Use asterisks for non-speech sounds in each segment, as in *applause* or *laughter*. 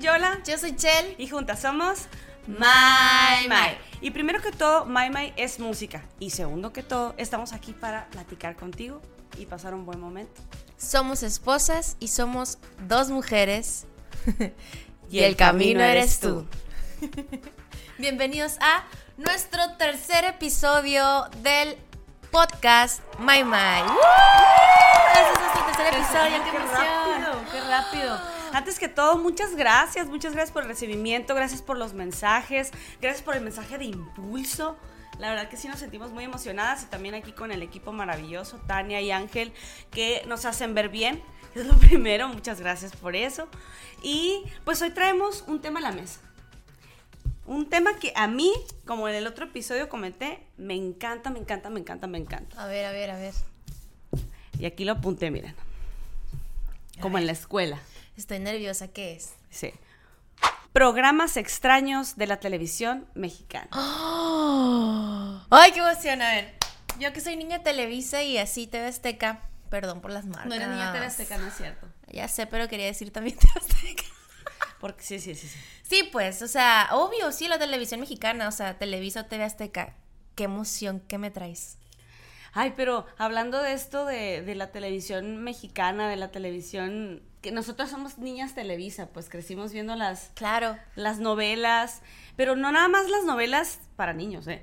Yola. Yo soy Chel. Y juntas somos My My. Y primero que todo, My My es música. Y segundo que todo, estamos aquí para platicar contigo y pasar un buen momento. Somos esposas y somos dos mujeres. *laughs* y, el, camino, eres tú. *laughs* Bienvenidos a nuestro tercer episodio del podcast My My. Este es nuestro tercer episodio, qué, qué rápido, qué rápido. Antes que todo, muchas gracias, muchas gracias por el recibimiento, gracias por los mensajes, gracias por el mensaje de impulso. La verdad que sí nos sentimos muy emocionadas y también aquí con el equipo maravilloso, Tania y Ángel, que nos hacen ver bien. *laughs* Es lo primero, muchas gracias por eso. Y pues hoy traemos un tema a la mesa. Un tema que a mí, como en el otro episodio comenté, me encanta, me encanta, me encanta, me encanta. A ver, a ver, a ver. Y aquí lo apunté, miren. Como en la escuela. Estoy nerviosa, ¿qué es? Sí. Programas extraños de la televisión mexicana. ¡Ay, qué emoción! A ver, yo que soy niña de Televisa y así TV Azteca, perdón por las marcas. No era niña TV Azteca, no es cierto. Ya sé, pero quería decir también *laughs* TV Azteca. Porque sí, sí, sí, sí. Sí, pues, o sea, obvio, sí, la televisión mexicana, o sea, Televisa o TV Azteca. Qué emoción, ¿qué me traes? Ay, pero hablando de esto de, de la televisión mexicana, de la televisión que nosotros somos niñas Televisa, pues crecimos viendo las, Claro. las novelas, pero no nada más las novelas para niños, ¿eh?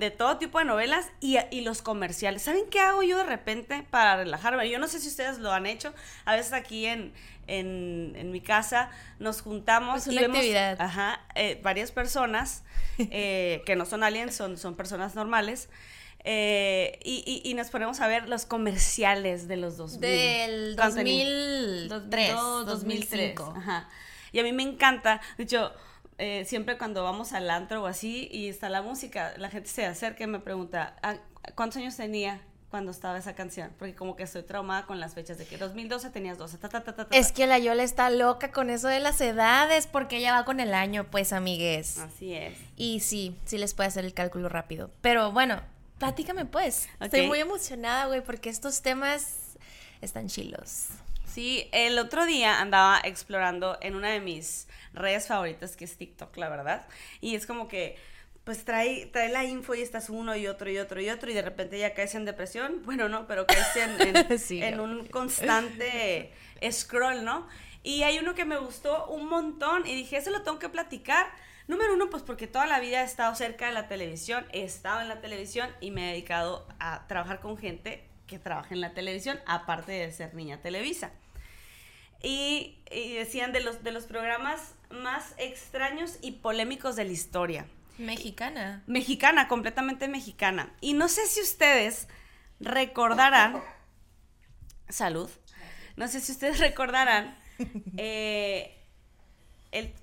De todo tipo de novelas y, y los comerciales. ¿Saben qué hago yo de repente para relajarme? Yo no sé si ustedes lo han hecho. A veces aquí en, en, en mi casa nos juntamos Es una y vemos ajá, eh, varias personas *laughs* eh, que no son aliens, son, son personas normales. Eh, y, y- y nos ponemos a ver los comerciales de los 2000. Del Cuando tenía- 2003, 2002, 2005. 2005. Ajá. Y a mí me encanta. De hecho, eh, siempre cuando vamos al antro o así y está la música, la gente se acerca y me pregunta, "Ah, ¿cuántos años tenía cuando estaba esa canción? Porque como que estoy traumada con las fechas de que 2012 tenías 12. Ta, ta, ta, ta, ta. Es que la Yola está loca con eso de las edades, porque ella va con el año, pues, amigues. Así es. Y sí, sí les puede hacer el cálculo rápido. Pero bueno, platícame pues. Estoy muy emocionada, güey, porque estos temas están chilos. Sí, el otro día andaba explorando en una de mis redes favoritas, que es TikTok, la verdad. Y es como que, pues trae, trae la info y estás uno y otro y otro y otro, y de repente ya caes en depresión. Bueno, no, pero caes en, en, *laughs* Sí, en un constante scroll, ¿no? Y hay uno que me gustó un montón y dije, eso lo tengo que platicar. Número uno, pues porque toda la vida he estado cerca de la televisión, he estado en la televisión y me he dedicado a trabajar con gente que trabaja en la televisión, aparte de ser niña Televisa. Y, y decían de los, de los programas más extraños y polémicos de la historia. Mexicana. Mexicana, completamente mexicana. Y no sé si ustedes recordarán, salud, no sé si ustedes recordarán, *laughs* eh,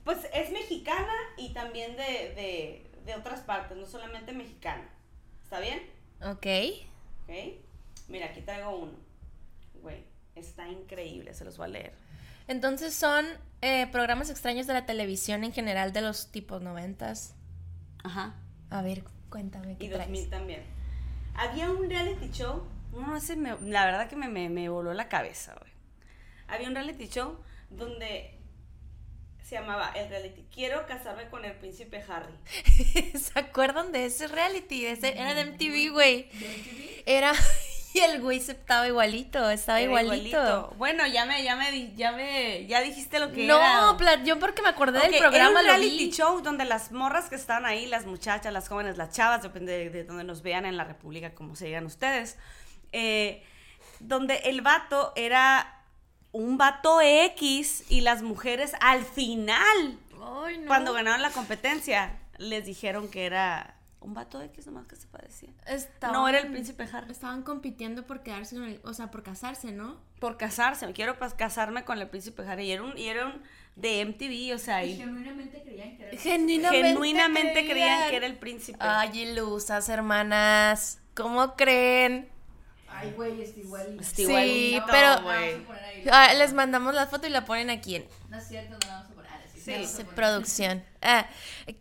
pues es mexicana y también de, de, de otras partes, no solamente mexicana. ¿Está bien? Ok. ¿Ok? Mira, aquí traigo uno. Güey, está increíble, se los voy a leer. Entonces son eh, programas extraños de la televisión en general de los tipos noventas. Ajá. A ver, cuéntame qué Y traes. 2000 también. Había un reality show, no sé, me- la verdad que me, me, me voló la cabeza, güey. Había un reality show donde se llamaba el reality Quiero casarme con el príncipe Harry. *laughs* ¿Se acuerdan de ese reality? De ese- era de MTV, güey. Era. *laughs* Y el güey se estaba igualito, estaba Era igualito. Bueno, ya me, ya me, ya me, ya dijiste lo que No, era. yo porque me acordé del programa era un lo reality vi. show donde las morras que están ahí, las muchachas, las jóvenes, las chavas, depende de, de donde nos vean en la República, como se digan ustedes, eh, donde el vato era un vato X y las mujeres al final, Ay, no. cuando ganaron la competencia, les dijeron que era un vato X nomás que se parecía. Estaban- No era el príncipe Harry. Estaban compitiendo por quedarse con el, o sea, por casarse, ¿no? Por casarse, quiero casarme con el príncipe Harry. Y era un, y era un de MTV, o sea, y genuinamente creían que era Genuinamente, genuinamente creían que era el príncipe. Ay, ilusas, hermanas. ¿Cómo creen? Ay, güey. Está Sí, pero-. Ah, les mandamos la foto y la ponen aquí en No es cierto, no la vamos a poner. así. Sí. La vamos a dice poner. producción. Ah,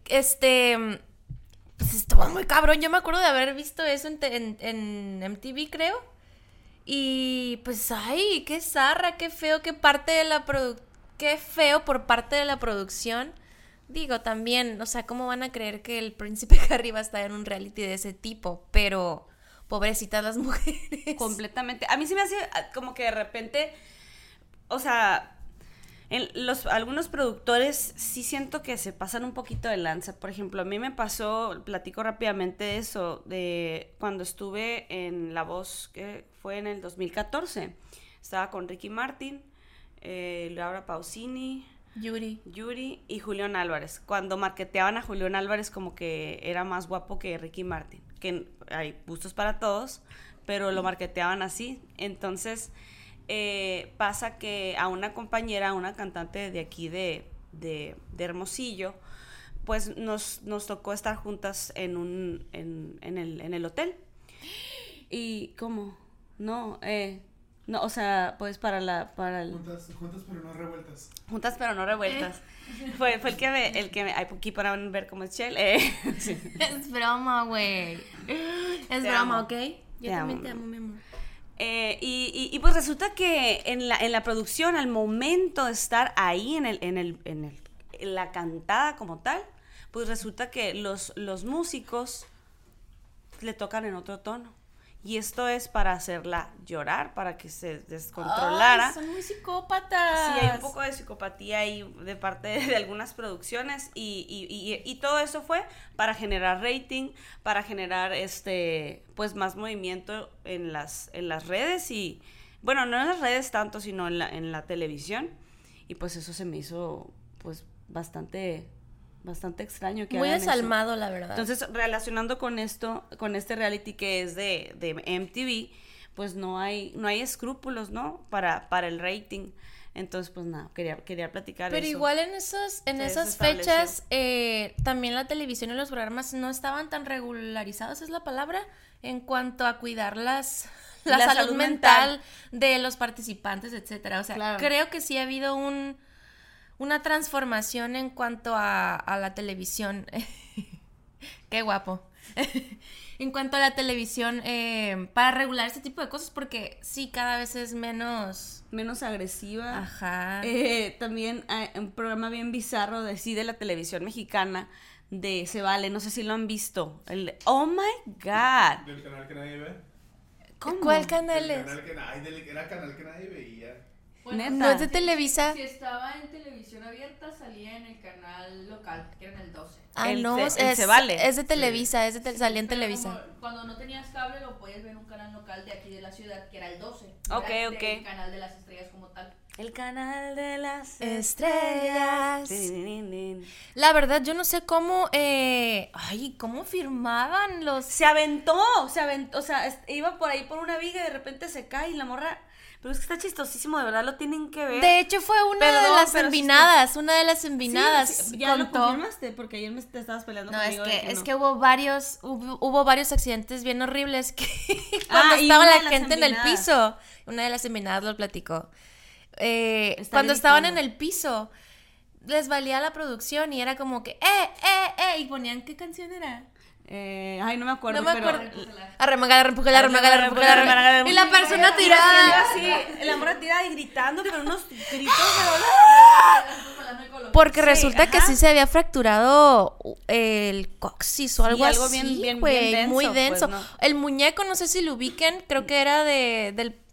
este. Pues estuvo muy cabrón. Yo me acuerdo de haber visto eso en, te- en, en MTV, creo. Y pues, ay, qué zarra, qué feo, qué parte de la produ- qué feo por parte de la producción. Digo, también, o sea, ¿cómo van a creer que el príncipe *laughs* Harry va a estar en un reality de ese tipo? Pero, pobrecitas las *laughs* mujeres. Completamente. A mí se me hace ah, como que de repente, o sea, en los, algunos productores sí siento que se pasan un poquito de lanza. Por ejemplo, a mí me pasó, platico rápidamente eso, de cuando estuve en La Voz, que fue en el 2014. Estaba con Ricky Martin, eh, Laura Pausini, Yuri. Yuri y Julián Álvarez. Cuando marketeaban a Julián Álvarez como que era más guapo que Ricky Martin. Que hay gustos para todos, pero lo marketeaban así. Entonces eh, pasa que a una compañera, a una cantante de aquí de, de, de Hermosillo, pues nos, nos tocó estar juntas en, un, en, en, el, en el hotel. ¿Y cómo? No, eh, no, o sea, pues para la, para el... Juntas, juntas pero no revueltas. Juntas pero no revueltas. Fue, fue el que me, el que me, ay, aquí para ver cómo es Shell. Eh, sí. *laughs* Es broma, güey. Es Te broma, amo. ¿ok? Yo Te también amo, te mi amo, mi amor. Eh, y, y- y pues resulta que en la, en la producción, al momento de estar ahí en, el, en, el, en, el- en la cantada como tal, pues resulta que los, los músicos le tocan en otro tono. Y esto es para hacerla llorar, para que se descontrolara. Ay, son muy psicópatas. Sí, hay un poco de psicopatía ahí de parte de, de algunas producciones y, y- y- y todo eso fue para generar rating, para generar este pues más movimiento en las, en las redes y bueno, no en las redes tanto, sino en la, en la televisión. Y pues eso se me hizo pues bastante bastante extraño que Muy hagan eso. desalmado, la verdad. Entonces, relacionando con esto, con este reality que es de, de MTV, pues no hay, no hay escrúpulos, ¿no? Para, para el rating. Entonces, pues nada, quería, quería platicar Pero eso. igual en esos, en Se esas fechas, eh, también la televisión y los programas no estaban tan regularizados, es la palabra, en cuanto a cuidar las, la, La salud, salud mental, de los participantes, etcétera. O sea, Claro. creo que sí ha habido un una transformación en cuanto a, a la televisión. *laughs* Qué guapo. *laughs* en cuanto a la televisión, eh, para regular este tipo de cosas, porque sí, cada vez es menos. Menos agresiva. Ajá. Eh, también hay un programa bien bizarro de sí de la televisión mexicana de Se Vale, no sé si lo han visto. El oh my god. Del canal que nadie ve. ¿Cómo? ¿Cuál canal Del es? canal que ay, del- era canal que nadie veía. Bueno, Neta. No es de Televisa. Si estaba en televisión abierta, salía en el canal local, que era en el 12. Ah, El no, se- es, Se Vale. es de Televisa, es de te- salía en Pero Televisa. como cuando no tenías cable, lo podías ver en un canal local de aquí de la ciudad, que era el 12. Ok, Era ok. El canal de las estrellas como tal. El canal de las Estrellas. La verdad, yo no sé cómo, eh, ay, cómo firmaban los... Se aventó, se aventó, o sea, iba por ahí por una viga y de repente se cae y la morra. Pero es que está chistosísimo, de verdad lo tienen que ver. De hecho, fue una de las envinadas, una de las envinadas. sí, ya lo contó. confirmaste porque ayer me te estabas peleando No, es conmigo. de que, es no. que hubo varios, hubo, hubo varios accidentes bien horribles que *laughs* cuando Ah, y estaba la gente en el envinadas. piso, una de las enminadas lo platicó. Eh, cuando estaban en el piso, les valía la producción y era como que, eh, eh, eh, y ponían, ¿qué canción era? Eh, ay, no me acuerdo, No me acuerdo. Arremangala, arrempujala, arremangala, arremangala. Y la persona tirada. así, la morra tirada y gritando, pero unos gritos de. Porque resulta que sí se había fracturado uh, el coxis o algo, así, güey, bien muy denso, pues. El muñeco, no sé si lo ubiquen, creo que era de del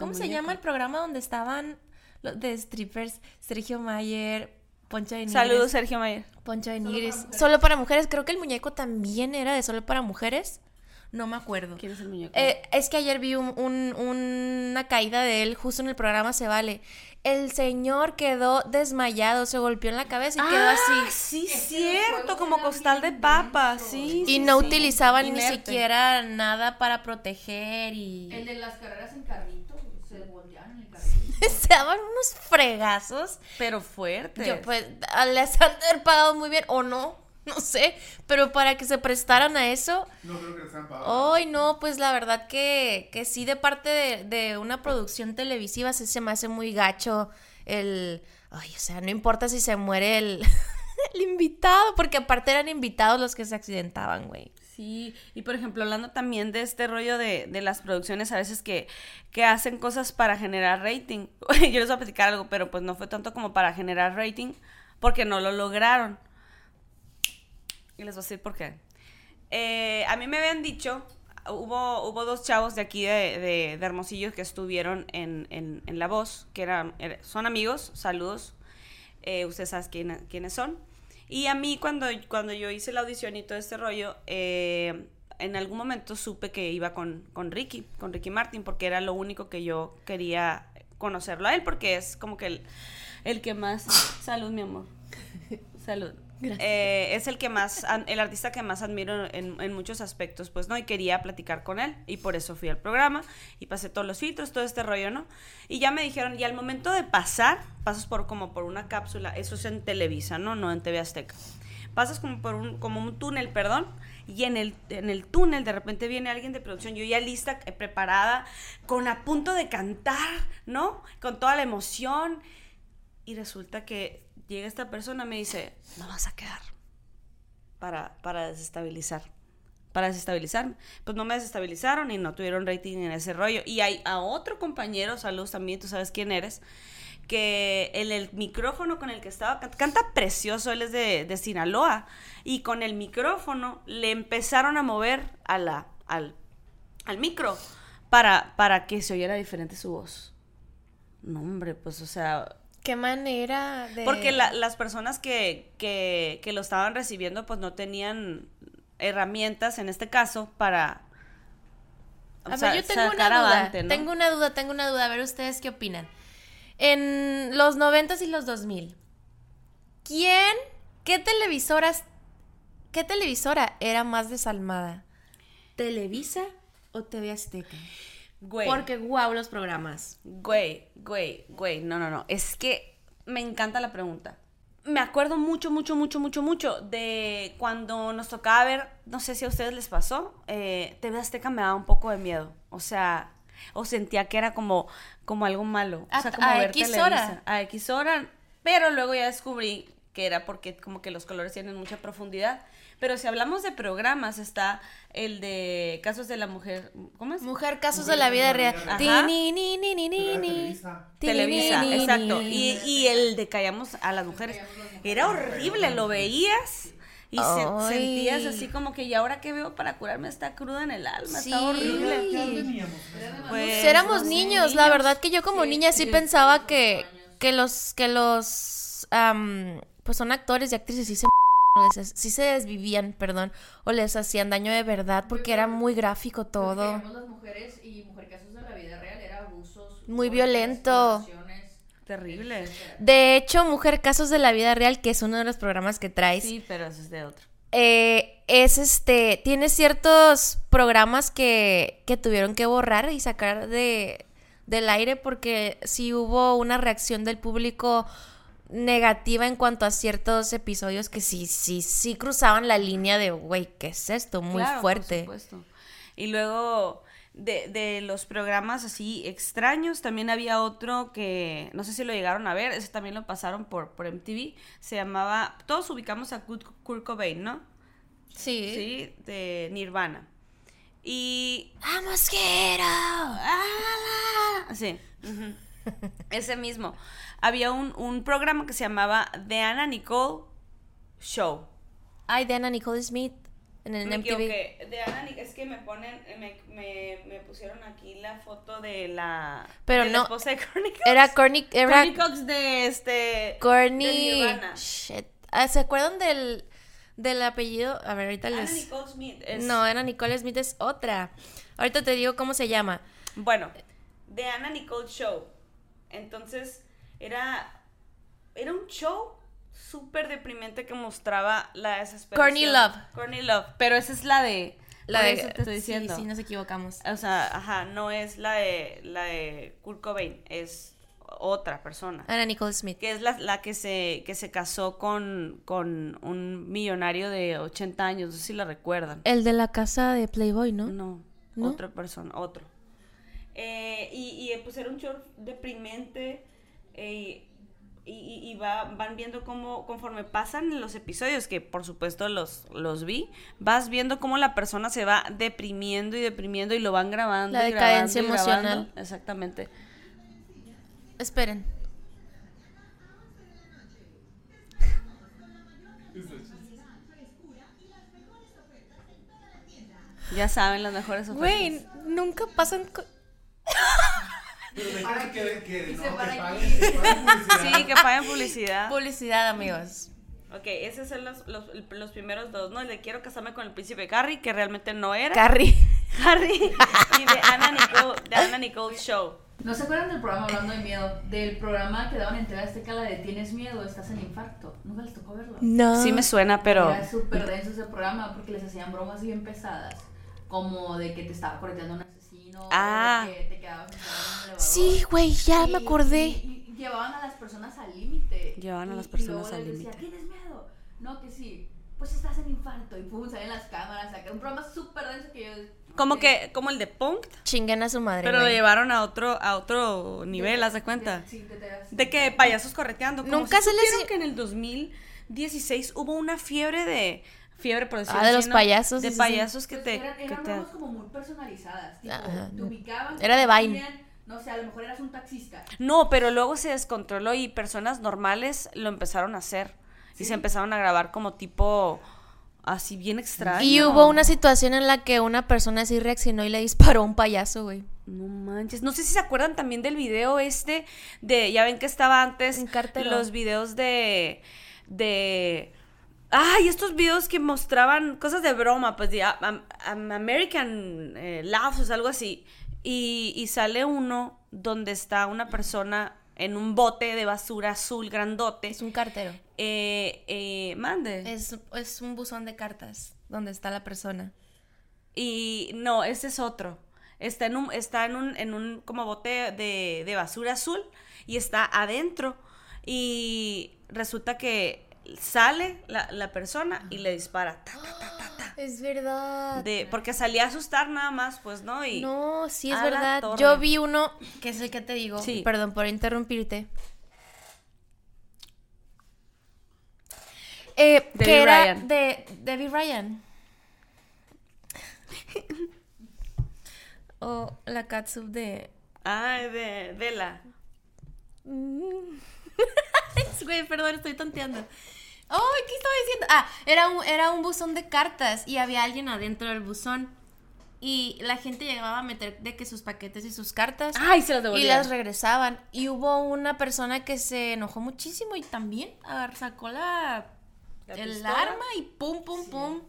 ¿Cómo se llama el programa donde estaban los de strippers? Sergio Mayer, Poncho de Nigris. Saludos, Sergio Mayer. Poncho de Solo Nigris. para mujeres. Solo para mujeres. Creo que el muñeco también era de solo para mujeres. No me acuerdo. ¿Quién es el muñeco? Eh, es que ayer vi un- un- una caída de él justo en el programa Se Vale. El señor quedó desmayado, se golpeó en la cabeza y quedó Ah, así. Sí, Es cierto, como costal de papa, sí. Y sí, no sí. utilizaban ni siquiera nada para proteger y El de las carreras en carrito, se volteaban en el carrito. *laughs* se daban unos fregazos. Pero fuerte. Yo pues les han de haber pagado muy bien o no, no sé, pero para que se prestaran a eso, No creo que les han pagado. Ay, no, pues la verdad que, que sí, de parte de, de una producción televisiva sí se me hace muy gacho el... Ay, o sea, no importa si se muere el, *laughs* el invitado, porque aparte eran invitados los que se accidentaban, güey. Y por ejemplo, hablando también de este rollo de, de las producciones, a veces que, que hacen cosas para generar rating. *laughs* Yo les voy a platicar algo, pero pues no fue tanto como para generar rating, porque no lo lograron. Y les voy a decir por qué. Eh, a mí me habían dicho, hubo, hubo dos chavos de aquí de, de, Hermosillo que estuvieron en, en, en La Voz, que eran, er- son amigos, saludos, eh, ustedes saben quién- quiénes son. Y a mí cuando, cuando yo hice la audición y todo este rollo, eh, en algún momento supe que iba con, con Ricky, con Ricky Martin, porque era lo único que yo quería conocerlo a él, porque es como que el, el que más... Salud, mi amor. Salud. Eh, es el que más, el artista que más admiro en, en muchos aspectos, pues, ¿no? Y quería platicar con él, y por eso fui al programa, y pasé todos los filtros, todo este rollo, ¿no? Y ya me dijeron, y al momento de pasar, pasas por como por una cápsula, eso es en Televisa, ¿no? No en TV Azteca. Pasas como por un, como un túnel, perdón, y en el, en el túnel de repente viene alguien de producción, yo ya lista, eh, preparada, con a punto de cantar, ¿no? Con toda la emoción, y resulta que llega esta persona me dice, no vas a quedar para, para desestabilizar. Para desestabilizarme. Pues no me desestabilizaron y no tuvieron rating en ese rollo. Y hay a otro compañero, saludos también, tú sabes quién eres, que el, el micrófono con el que estaba, can- canta precioso, él es de, de Sinaloa, y con el micrófono le empezaron a mover a la, al, al micro para, para que se oyera diferente su voz. No, hombre, pues o sea, Qué manera de. porque la- las personas que, que, que lo estaban recibiendo pues no tenían herramientas en este caso para o A sea, ver, yo tengo una sacar duda. avante, ¿no? Tengo una duda, tengo una duda. A ver, ¿ustedes qué opinan? En los 90 y los 2000, ¿quién, qué televisoras, qué televisora era más desalmada? ¿Televisa o TV Azteca? Güey, Porque guau los programas. güey, güey, güey, no, no, no, es que me encanta la pregunta. Me acuerdo mucho, mucho, mucho, mucho, mucho de cuando nos tocaba ver, no sé si a ustedes les pasó, eh, TV Azteca me daba un poco de miedo, o sea, o sentía que era como, como algo malo, o sea, A- como a ver X Televisa. hora. A X hora, pero luego ya descubrí que era porque como que los colores tienen mucha profundidad. Pero si hablamos de programas, está el de Casos de la Mujer, ¿cómo es? Mujer, casos de la vida real. Televisa. Exacto. Y, y el de Callamos a las Mujeres. Era horrible, lo veías y se- sentías así como que, ¿y ahora qué veo para curarme esta cruda en el alma? Sí. Está horrible. Pues, Pues éramos niños, la verdad que yo como Sí, niña sí sí, pensaba que, que los, que los, pues son actores y actrices, sí se, les- sí se desvivían, perdón, o les hacían daño de verdad porque era muy gráfico todo. Lo que las mujeres y mujer casos de la vida real era abusos. Muy violento. Terrible. De hecho, Mujer Casos de la Vida Real, que es uno de los programas que traes, Sí, pero eso es de otro. eh, es este, tiene ciertos programas que, que tuvieron que borrar y sacar de, del aire porque sí hubo una reacción del público negativa en cuanto a ciertos episodios que sí, sí, sí cruzaban la línea de, güey, ¿qué es esto? Muy Claro, por fuerte. supuesto. Y luego de, de los programas así extraños, también había otro que no sé si lo llegaron a ver, ese también lo pasaron por, por MTV, se llamaba, todos ubicamos a Kurt, Kurt Cobain, ¿no? Sí. Sí, de Nirvana. Y ¡Vamos, quiero! ¡Ah! Sí. *laughs* Ese mismo. Había un, un programa que se llamaba The Anna Nicole Show. Ay, de Ana Nicole Smith en el me MTV. equivoqué. De Anna Nic- es que me ponen, me, me, me pusieron aquí la foto de la, Pero de la no, esposa de Courtney Cox. Era Courtney, era Courtney Cox de este. de Courtney. Nirvana. Shit. Ah, ¿Se acuerdan del, del apellido? A ver, ahorita Anna les. Nicole Smith. es- No, era Nicole Smith, es otra. Ahorita te digo cómo se llama. Bueno, de Anna Nicole Show. Entonces, era. Era un show súper deprimente que mostraba la desesperación. Courtney Love. Courtney Love. Pero esa es la de. La por de. eso te estoy sí, diciendo. Sí, nos equivocamos. O sea, ajá, no es la de la de Kurt Cobain, es otra persona. Ana Nicole Smith. Que es la, la que se que se casó con, con un millonario de 80 años, no sé si la recuerdan. El de la casa de Playboy, ¿no? No, ¿No? otra persona, otro. Eh, y, y, pues era un show deprimente eh, y, y, va- van viendo cómo, conforme pasan los episodios, que por supuesto los, los vi, vas viendo cómo la persona se va deprimiendo y deprimiendo y lo van grabando. La y grabando decadencia y grabando. emocional. Exactamente. Esperen. Ya saben las mejores ofertas. Güey, nunca pasan... Pero que, que, no, que paguen, que paguen publicidad. Sí, que paguen publicidad. Publicidad, amigos. Ok, esos son los, los, los primeros dos, ¿no? El de quiero casarme con el príncipe Harry, que realmente no era. Carrie. *laughs* Harry y de Anna Nicole, de Anna Nicole Show. ¿No se acuerdan del programa hablando de miedo? Del programa que daban en TV Azteca, la de Tienes miedo, estás en infarto. Nunca les tocó verlo. No. Sí me suena, pero... Era súper denso ese programa porque les hacían bromas bien pesadas. Como de que te estaba correteando un Ah. Que te quedabas. Sí, güey, ya Y- me acordé. Y, y llevaban a las personas al límite. Llevaban a las y personas luego al les decía, límite. ¿Tienes miedo? No, que sí. Pues estás en infarto. Y pum, salen las cámaras. Un programa súper denso que yo. Como que, como el de Punk, Chinguen a su madre. pero lo llevaron a otro, a otro nivel, haz de cuenta. Sí, te- te- De que payasos correteando. Como Nunca si se les- que en el 2016 hubo una fiebre de... Fiebre, por decirlo Ah, de los ¿no? payasos, De sí, sí, sí. payasos que Pues te... eran, que eran te- como muy personalizadas. Tipo, Ajá. te ubicaban. Era de decían, No sé, a lo mejor eras un taxista. No, pero luego se descontroló y personas normales lo empezaron a hacer. Y se empezaron a grabar como tipo... Así bien extraño. Y hubo una situación en la que una persona así reaccionó y le disparó a un payaso, güey. No manches. No sé si se acuerdan también del video este de. Ya ven que estaba antes. Cartero. Los videos de. De. Ay, estos videos que mostraban cosas de broma, pues de am- American eh, Laughs, algo así. Y, y sale uno donde está una persona en un bote de basura azul grandote. Es un cartero. Eh, eh, mande. Es, es un buzón de cartas donde está la persona. Y no, ese es otro. Está en un, está en un, en un como bote de, de basura azul y está adentro. Y resulta que sale la, la persona y le dispara. ta, ta, ta, ta, ta. Es verdad. De, porque salía a asustar nada más, pues, ¿no? Y No, sí es la verdad. Yo vi uno, que es el que te digo. Sí. Perdón por interrumpirte. Eh, que era Ryan. de Debbie Ryan. *laughs* o la catsup de. Ay, de Vela. *laughs* Güey, perdón, estoy tonteando. ¡Ay, qué estaba diciendo! Ah, era un, era un buzón de cartas y había alguien adentro del buzón. Y la gente llegaba a meter de que sus paquetes y sus cartas. Ay, se las Y devolvían. las regresaban. Y hubo una persona que se enojó muchísimo y también agar- sacó la, ¿La el pistola? arma y pum, pum, pum.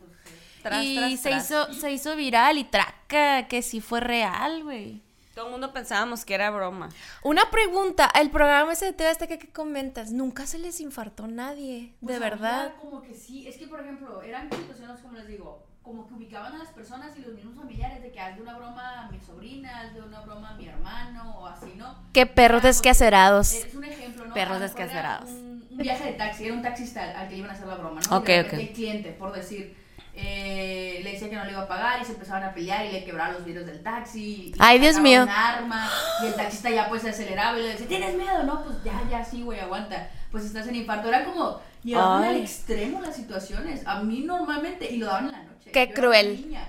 Tras, y tras, se, tras. Hizo, se hizo viral y traca que sí fue real, güey. Todo el mundo pensábamos que era broma. Una pregunta, el programa ese de TV Azteca que comentas, nunca se les infartó nadie, Pues de verdad. Como que sí, es que por ejemplo, eran situaciones como les digo, como que ubicaban a las personas y los mismos familiares de que haz de una broma a mi sobrina, haz de una broma a mi hermano o así, ¿no? Qué perros Ah, pues, descacerados. Es un ejemplo, ¿no? Perros descacerados. Un, un viaje de taxi, era un taxista al, que iban a hacer la broma, ¿no? Ok, Y ok. El cliente, por decir, eh, le decía que no le iba a pagar y se empezaban a pelear y le quebraban los vidrios del taxi. y Ay, Dios mío. Un arma y el taxista ya pues se aceleraba y le decía, ¿tienes miedo? No, pues ya, ya, sí, güey, aguanta. Pues estás en infarto. Era como, llevaban al extremo las situaciones. A mí normalmente, y lo daban en la noche. Qué Yo cruel. niña.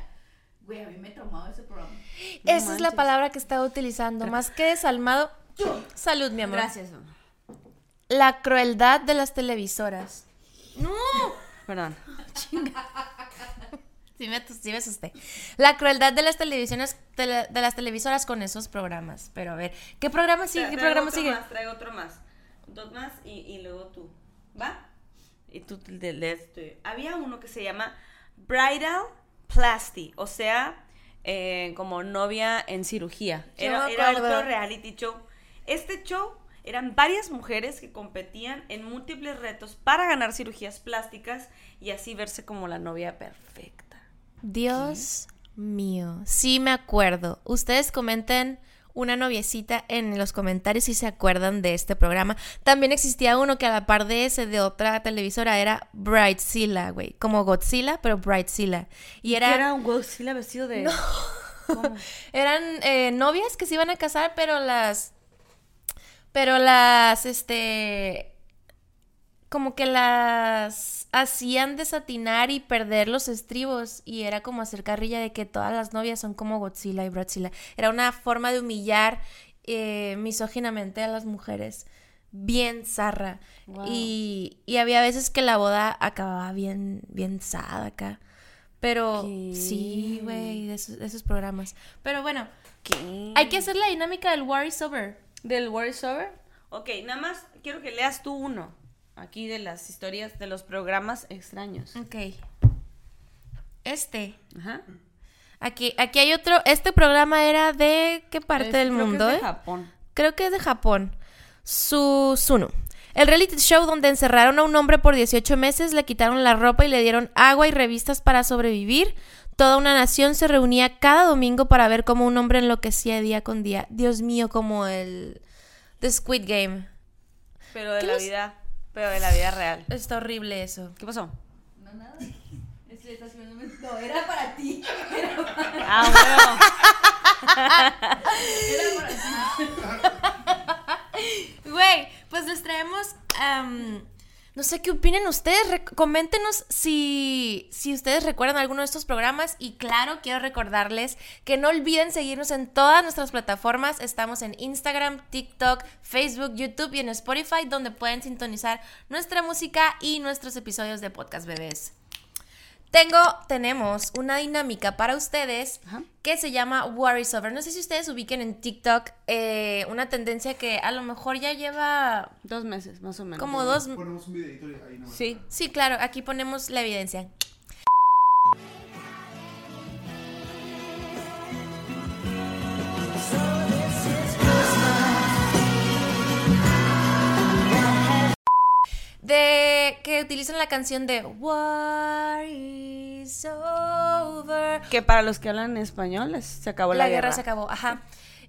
Güey, a mí me traumaba ese programa. No Esa es la palabra que estaba utilizando. Más que desalmado. Salud, mi amor. Gracias. mamá. La crueldad de las televisoras. No. Perdón. *laughs* Sí me, sí me asusté. La crueldad de las televisiones, tele- de las televisoras con esos programas. Pero a ver, ¿qué programa sigue? ¿Qué programa otro sigue? Más, traigo otro más. Dos más y, y luego tú. ¿Va? Y tú te lees tú. Había uno que se llama Bridal Plasty, o sea, eh, como novia en cirugía. Era, era otro reality show. Este show eran varias mujeres que competían en múltiples retos para ganar cirugías plásticas y así verse como la novia perfecta. Dios mío. Sí me acuerdo. Ustedes comenten una noviecita en los comentarios si se acuerdan de este programa. También existía uno que a la par de ese de otra televisora era Brightzilla, güey. Como Godzilla, pero Brightzilla. Y era... Era un Godzilla vestido de... *laughs* ¿Cómo? Eran eh, novias que se iban a casar, pero las. Pero las, este. como que las hacían desatinar y perder los estribos y era como hacer carrilla de que todas las novias son como Godzilla y Brotzilla. Era una forma de humillar eh, misóginamente a las mujeres. Bien zarra. Wow. Y, y había veces que la boda acababa bien, bien sad acá. Pero ¿Qué? sí, güey, de esos, de esos programas. Pero bueno, ¿Qué? hay que hacer la dinámica del War is Over. ¿Del War is Over? Ok, nada más quiero que leas tú uno. Aquí de las historias de los programas extraños. Ok. Este. Ajá. Aquí, aquí hay otro. Este programa era de qué parte Es- del creo que mundo, es de eh? Japón. Creo que es de Japón. Susuno. El reality show donde encerraron a un hombre por 18 meses, le quitaron la ropa y le dieron agua y revistas para sobrevivir. Toda una nación se reunía cada domingo para ver cómo un hombre enloquecía día con día. Dios mío, como el The Squid Game. Pero de ¿Qué la vida, pero de la vida real. Está horrible eso. ¿Qué pasó? No, nada. Es que estás viendo- No, era para ti. Era para, Ah, *laughs* era para ti. Güey, pues les traemos. am, no sé qué opinen ustedes. Rec- coméntenos si, si ustedes recuerdan alguno de estos programas. Y claro, quiero recordarles que no olviden seguirnos en todas nuestras plataformas. Estamos en Instagram, TikTok, Facebook, YouTube y en Spotify, donde pueden sintonizar nuestra música y nuestros episodios de podcast bebés. Tengo, tenemos una dinámica para ustedes Ajá. que se llama War is Over. No sé si ustedes ubiquen en TikTok eh, una tendencia que a lo mejor ya lleva Dos meses, más o menos. como dos... Ponemos un videito ahí nomás. Sí. Sí, claro, aquí ponemos la evidencia. De que utilizan la canción de War is over. Que para los que hablan español se acabó la, la guerra. se acabó, ajá.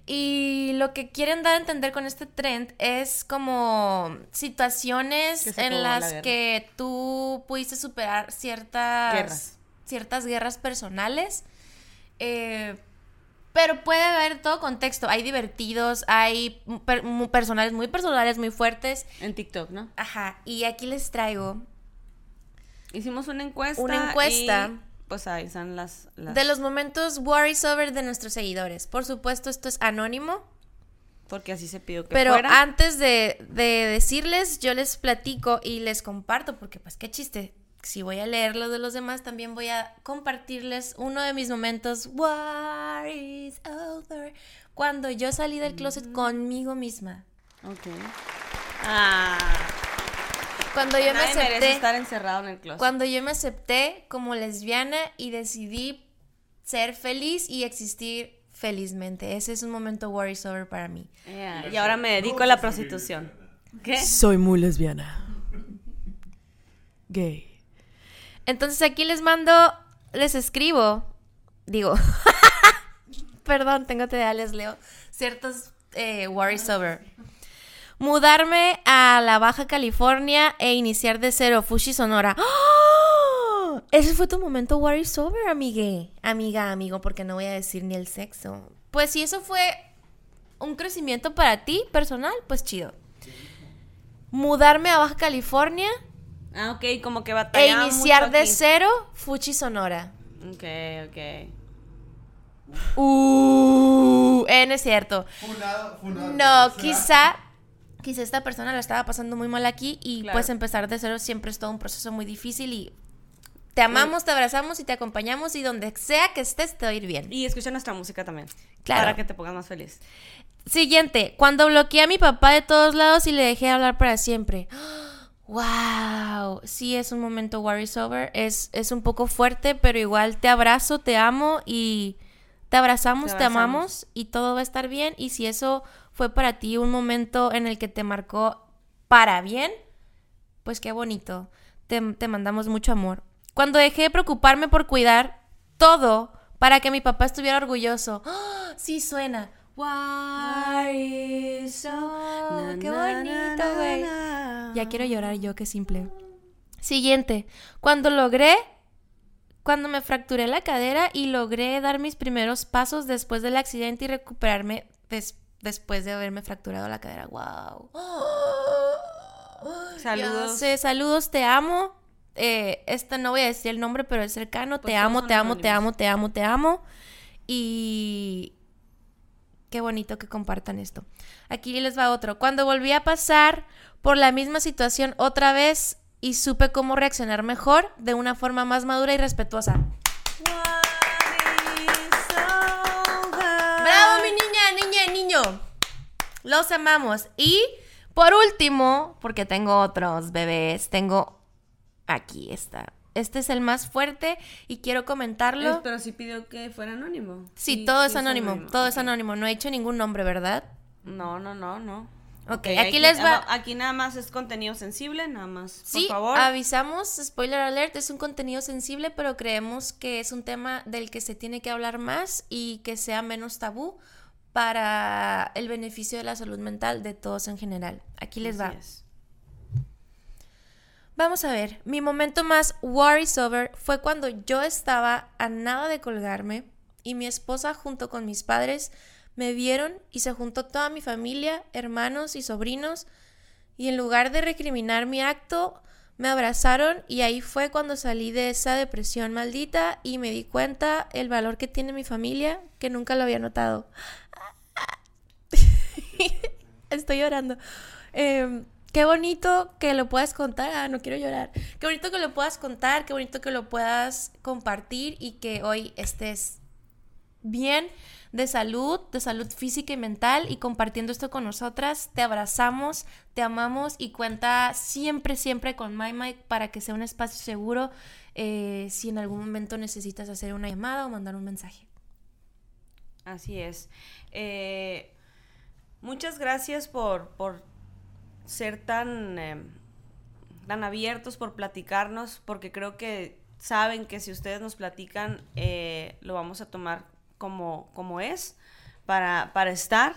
Y lo que quieren dar a entender con este trend es como situaciones en la las guerra. que tú pudiste superar ciertas Guerras. ciertas guerras personales. eh, pero puede haber todo contexto. Hay divertidos, hay per- personales muy personales, muy fuertes. En TikTok, ¿no? Ajá. Y aquí les traigo Hicimos una encuesta. Una encuesta. y, pues ahí están las. las- de los momentos war is over de nuestros seguidores. Por supuesto, esto es anónimo. Porque así se pidió que Pero fuera. antes de, de decirles, yo les platico y les comparto, porque pues qué chiste. Si voy a leer lo de los demás, también voy a compartirles uno de mis momentos. War is over. Cuando yo salí del closet conmigo misma. Ok. Ah. Cuando yo me Nadie acepté. estar encerrado en el closet. Cuando yo me acepté como lesbiana y decidí ser feliz y existir felizmente. Ese es un momento war is over para mí. Yeah, Y ahora me dedico a la prostitución. ¿Qué? Soy muy lesbiana. Gay. Entonces aquí les mando, les escribo, digo, *laughs* perdón, tengo TDA, les leo ciertos eh, worries over. Mudarme a la Baja California e iniciar de cero Fushi Sonora. ¡Oh! Ese fue tu momento worries over, amigue. Amiga, amigo, porque no voy a decir ni el sexo. Pues si eso fue un crecimiento para ti personal, pues chido. Mudarme a Baja California Ah, ok, como que e batallaba iniciar mucho de aquí. cero Fuchi Sonora. Ok, ok. Uh, eh, no es cierto. Funado, funado. No, quizá, quizá esta persona la estaba pasando muy mal aquí y Claro. pues empezar de cero siempre es todo un proceso muy difícil y te amamos, te abrazamos y te acompañamos y donde sea que estés te va a ir bien. Y escucha nuestra música también. Claro. Para que te pongas más feliz. Siguiente, cuando bloqueé a mi papá de todos lados y le dejé hablar para siempre. Wow, sí es un momento worries over, es, es un poco fuerte, pero igual te abrazo, te amo y te abrazamos, Te amamos y todo va a estar bien. Y si eso fue para ti un momento en el que te marcó para bien, pues qué bonito. Te, te mandamos mucho amor. Cuando dejé de preocuparme por cuidar todo para que mi papá estuviera orgulloso. ¡Ah! *gasps* Sí suena. Why so... Na, ¡Qué bonito, güey! Ya quiero llorar yo, qué simple. Siguiente. Cuando logré... Cuando me fracturé la cadera y logré dar mis primeros pasos después del accidente y recuperarme des- después de haberme fracturado la cadera. ¡Wow! *gasps* Saludos. Sé, saludos, te amo. Eh, esta no voy a decir el nombre, pero es cercano. Pues te amo, te amo, te amo, te amo, te amo. Y qué bonito que compartan esto. Aquí les va otro. Cuando volví a pasar por la misma situación otra vez y supe cómo reaccionar mejor de una forma más madura y respetuosa. ¡Bravo, mi niña, niña niño! Los amamos. Y por último, porque tengo otros bebés, tengo aquí está. Este es el más fuerte y quiero comentarlo. Eh, pero sí pidió que fuera anónimo. Sí, todo es anónimo, todo es anónimo. No he hecho ningún nombre, ¿verdad? No, no, no, no. Ok, aquí les va- Aquí nada más es contenido sensible, nada más. Sí, por favor. avisamos, spoiler alert, es un contenido sensible, pero creemos que es un tema del que se tiene que hablar más y que sea menos tabú para el beneficio de la salud mental de todos en general. Aquí les va. Vamos a ver, mi momento más worries over fue cuando yo estaba a nada de colgarme y mi esposa junto con mis padres me vieron y se juntó toda mi familia, hermanos y sobrinos y en lugar de recriminar mi acto, me abrazaron y ahí fue cuando salí de esa depresión maldita y me di cuenta el valor que tiene mi familia que nunca lo había notado. *laughs* Estoy llorando. Em, qué bonito que lo puedas contar. Ah, no quiero llorar. Qué bonito que lo puedas contar, qué bonito que lo puedas compartir y que hoy estés bien de salud, de salud física y mental y compartiendo esto con nosotras. Te abrazamos, te amamos y cuenta siempre, siempre con My Mike para que sea un espacio seguro eh, si en algún momento necesitas hacer una llamada o mandar un mensaje. Así es. Eh, muchas gracias por, por ser tan, eh, tan abiertos, por platicarnos, porque creo que saben que si ustedes nos platican, lo vamos a tomar como, como es, para, para estar,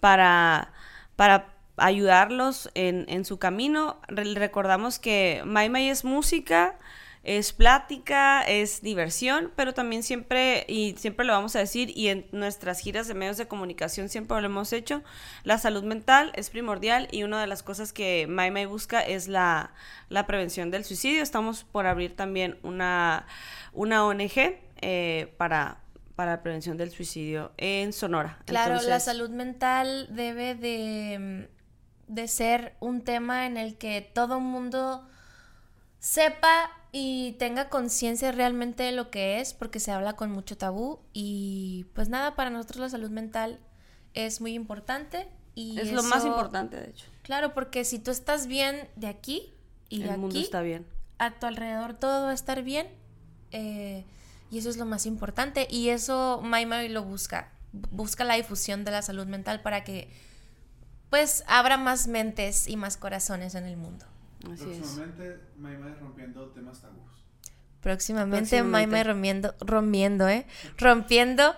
para, para ayudarlos en, en su camino. Re- recordamos que My es música, es plática, es diversión, pero también siempre, y siempre lo vamos a decir, y en nuestras giras de medios de comunicación siempre lo hemos hecho, la salud mental es primordial y una de las cosas que My busca es la, la prevención del suicidio. Estamos por abrir también una, una ONG eh, para, para la prevención del suicidio en Sonora. Claro, la salud mental debe de, de ser un tema en el que todo mundo sepa y tenga conciencia realmente de lo que es, porque se habla con mucho tabú y pues nada, para nosotros la salud mental es muy importante y es lo más importante, de hecho. Claro, porque si tú estás bien de aquí y de El mundo aquí, está bien. a tu alrededor todo va a estar bien. eh, y eso es lo más importante. Y eso Maimai lo busca. Busca la difusión de la salud mental para que pues abra más mentes y más corazones en el mundo. Así es. Próximamente, Maymay rompiendo temas tabús. Próximamente, Próximamente. Maimai rompiendo, rompiendo, ¿eh? Rompiendo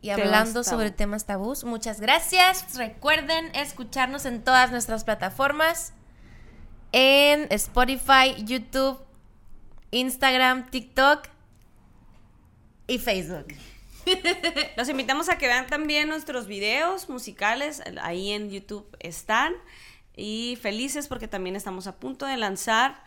y hablando sobre temas tabús. Muchas gracias. Recuerden escucharnos en todas nuestras plataformas. En Spotify, YouTube, Instagram, TikTok y Facebook. *laughs* Los invitamos a que vean también nuestros videos musicales, ahí en YouTube están. Y felices porque también estamos a punto de lanzar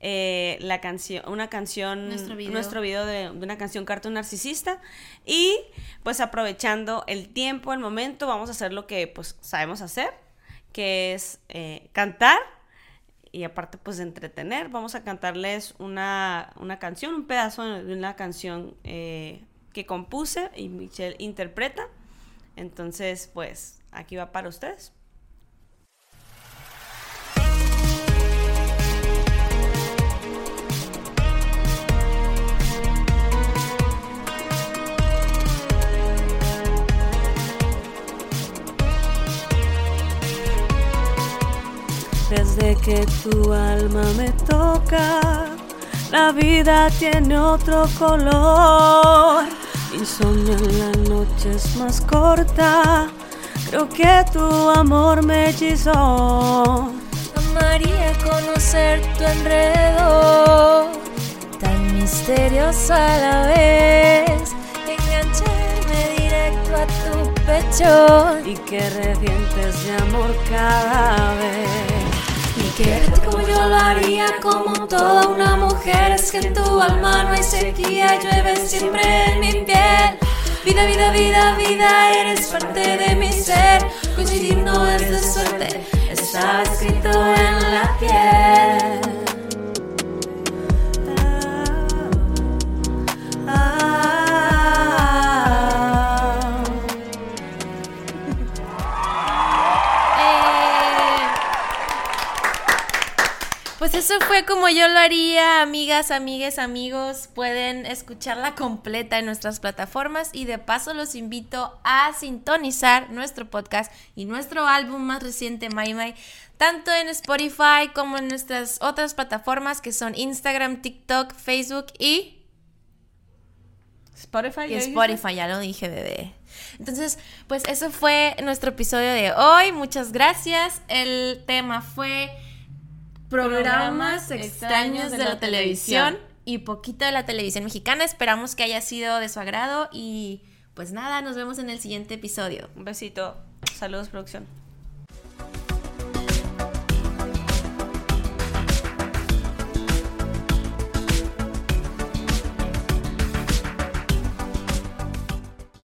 eh, la canción, una canción, Nuestro video. nuestro video de, de una canción Cartoon Narcisista. Y pues aprovechando el tiempo, el momento, vamos a hacer lo que pues sabemos hacer, que es eh, cantar y aparte pues de entretener, vamos a cantarles una, una canción, un pedazo de una canción eh, que compuse y Michelle interpreta. Entonces pues aquí va para ustedes. Desde que tu alma me toca, la vida tiene otro color. Insomnio en la noche es más corta. Creo que tu amor me hechizó. Amaría conocer tu enredo, tan misterioso a la vez. Engancharme directo a tu pecho Y que revientes de amor cada vez. Como yo lo haría, como toda una mujer. Es que en tu alma no hay sequía, llueve siempre en mi piel. Vida, vida, vida, vida, eres parte de mi ser. Coincidir no es de suerte, está escrito en la piel. Pues eso fue como yo lo haría, amigas, amigues, amigos. Pueden escucharla completa en nuestras plataformas y de paso los invito a sintonizar nuestro podcast y nuestro álbum más reciente, My My, tanto en Spotify como en nuestras otras plataformas que son Instagram, TikTok, Facebook y Spotify. y. Spotify, ya lo dije, bebé. Entonces, pues eso fue nuestro episodio de hoy. Muchas gracias. El tema fue programas extraños de la televisión y poquito de la televisión mexicana. Esperamos que haya sido de su agrado y pues nada, nos vemos en el siguiente episodio. Un besito. Saludos, producción.